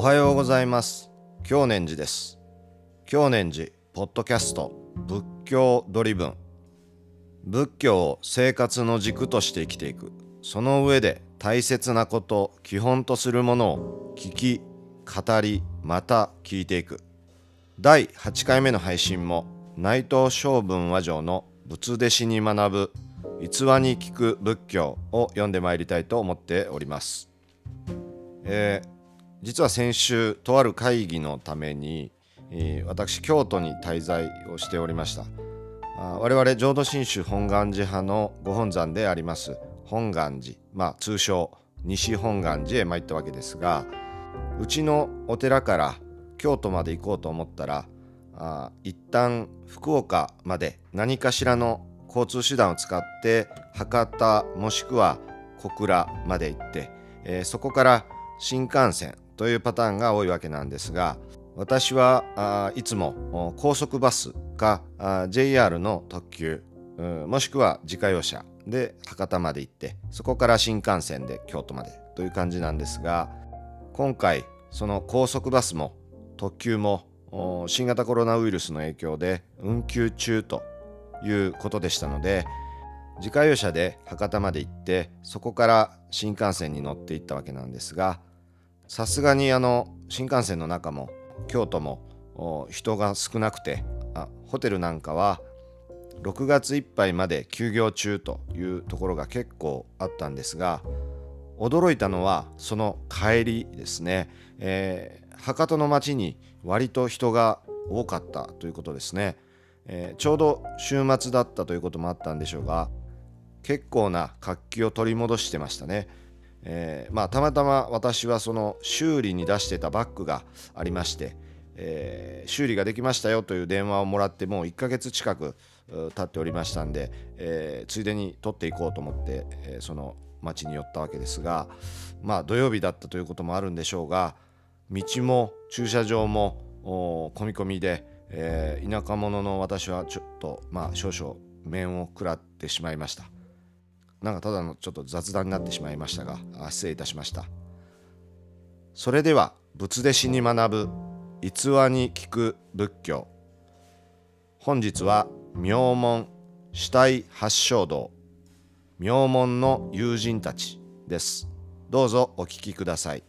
おはようございます。京年寺です。京年寺ポッドキャスト仏教ドリブン。仏教を生活の軸として生きていく。その上で大切なこと基本とするものを聞き語りまた聞いていく。第8回目の配信も内藤昌文和上の仏弟子に学ぶ逸話に聞く仏教を読んでまいりたいと思っております、えー、実は先週とある会議のために、えー、私京都に滞在をしておりました。あ我々浄土真宗本願寺派のご本山であります。本願寺まあ通称西本願寺へ参ったわけですがうちのお寺から京都まで行こうと思ったらあ一旦福岡まで何かしらの交通手段を使って博多もしくは小倉まで行って、えー、そこから新幹線というパターンが多いわけなんですが私はいつも高速バスか JR の特急もしくは自家用車で博多まで行ってそこから新幹線で京都までという感じなんですが今回その高速バスも特急も新型コロナウイルスの影響で運休中ということでしたので自家用車で博多まで行ってそこから新幹線に乗っていったわけなんですがさすがにあの新幹線の中も京都も人が少なくてあホテルなんかは6月いっぱいまで休業中というところが結構あったんですが驚いたのはその帰りですね、えー、博多の街に割と人が多かったということですね、えー、ちょうど週末だったということもあったんでしょうが結構な活気を取り戻してましたね、えー、まあたまたま私はその修理に出してたバッグがありまして、えー、修理ができましたよという電話をもらってもう1ヶ月近く経っておりましたんで、えー、ついでに取っていこうと思って、え、その町に寄ったわけですがまあ土曜日だったということもあるんでしょうが道も駐車場も込み込みで、えー、田舎者の私はちょっとまあ少々面を食らってしまいました。なんかただのちょっと雑談になってしまいましたが失礼いたしました。それでは仏弟子に学ぶ逸話に聞く仏教。本日は名門死体八正道。名門の友人たちです。どうぞお聞きください。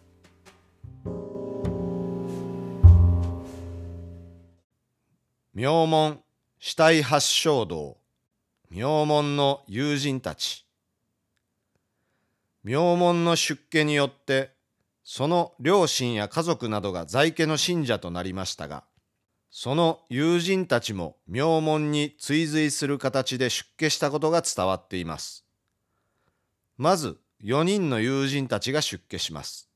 名門死体八正道。名門の友人たち。名門の出家によってその両親や家族などが在家の信者となりましたがその友人たちも名門に追随する形で出家したことが伝わっていますまず4人の友人たちが出家します。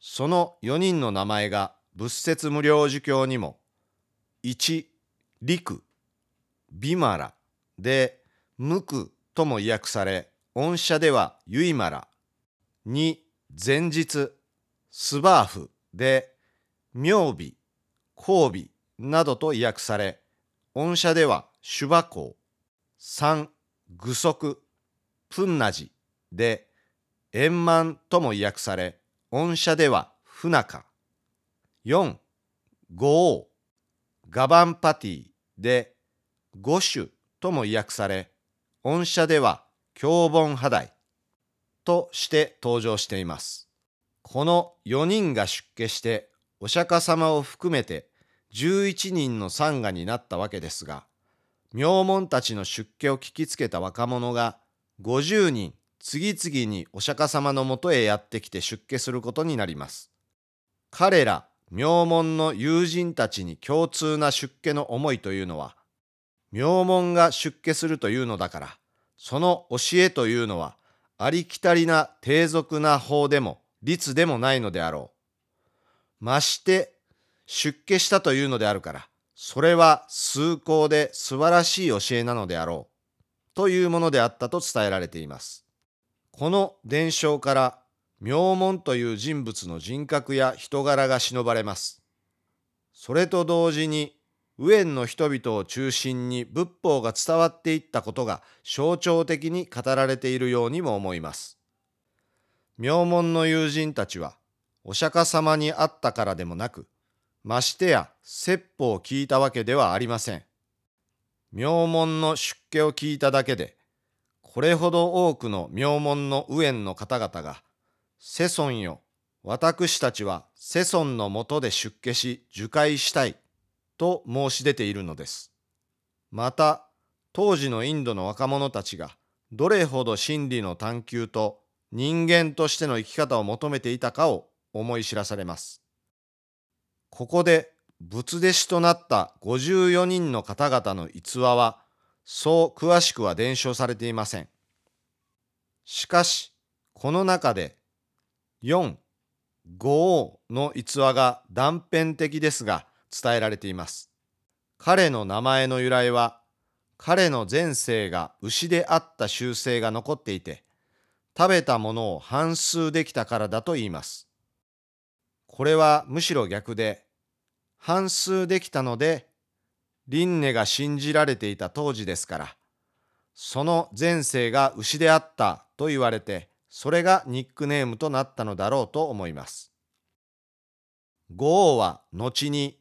その4人の名前が仏説無料儒教にも1、陸、ビマラで無垢とも訳され、御社ではユイマラ、2、前日、スバーフで妙美、交尾などと訳され、御社ではシュバコ3、具足、プンナジで円満とも訳され御社では不仲。4五王。ガバンパティで五種とも訳され御社では凶本派代として登場していますこの4人が出家してお釈迦様を含めて11人の参賀になったわけですが名門たちの出家を聞きつけた若者が50人次々にお釈迦様のもとへやってきて出家することになります。彼ら名門の友人たちに共通な出家の思いというのは、名門が出家するというのだから、その教えというのは、ありきたりな低俗な法でも律でもないのであろう。まして、出家したというのであるから、それは崇高で素晴らしい教えなのであろう。というものであったと伝えられています。この伝承から名門という人物の人格や人柄が忍ばれます。それと同時に右縁の人々を中心に仏法が伝わっていったことが象徴的に語られているようにも思います。名門の友人たちはお釈迦様に会ったからでもなく、ましてや説法を聞いたわけではありません。名門の出家を聞いただけで、これほど多くの名門の右縁の方々が、世尊よ、私たちは世尊のもとで出家し受戒したいと申し出ているのです。また、当時のインドの若者たちがどれほど真理の探求と人間としての生き方を求めていたかを思い知らされます。ここで仏弟子となった54人の方々の逸話はそう詳しくは伝承されていません。しかし、この中で4、5王の逸話が断片的ですが伝えられています。彼の名前の由来は彼の前世が牛であった習性が残っていて食べたものを反数できたからだと言います。これはむしろ逆で反数できたので輪廻が信じられていた当時ですからその前世が牛であったと言われてそれがニックネームとなったのだろうと思います。五王は後に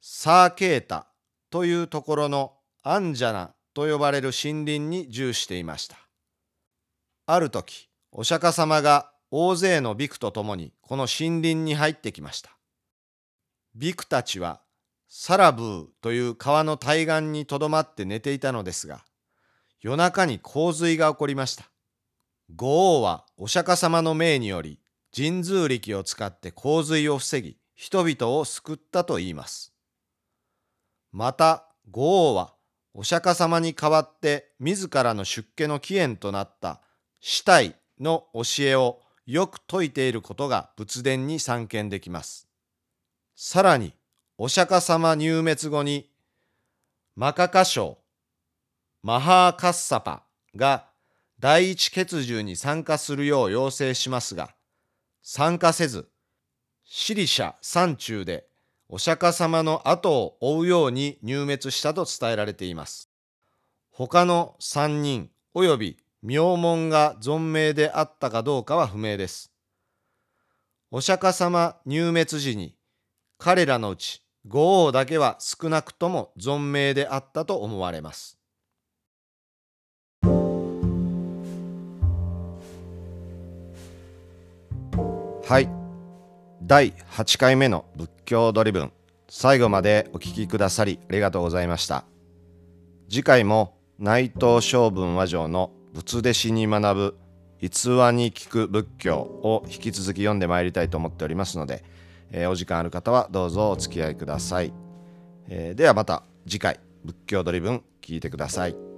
サーケータというところのアンジャナと呼ばれる森林に住していました。ある時、お釈迦様が大勢のビクと共にこの森林に入ってきました。ビクたちはサラブーという川の対岸にとどまって寝ていたのですが、夜中に洪水が起こりました。五王はお釈迦様の命により神通力を使って洪水を防ぎ、人々を救ったと言います。また、五王はお釈迦様に代わって自らの出家の起源となった死体の教えをよく説いていることが仏典に散見できます。さらに、お釈迦様入滅後に、マカカ省、マハーカッサパが第一血獣に参加するよう要請しますが、参加せず、シリシャ山中でお釈迦様の後を追うように入滅したと伝えられています。他の三人及び名門が存命であったかどうかは不明です。お釈迦様入滅時に彼らのうち五王だけは少なくとも存命であったと思われます。はい。第8回目の仏教ドリブン。最後までお聞きくださりありがとうございました。次回も内藤昌文和上の仏弟子に学ぶ逸話に聞く仏教を引き続き読んでまいりたいと思っておりますので、えー、お時間ある方はどうぞお付き合いください、えー、ではまた次回仏教ドリブン聞いてください。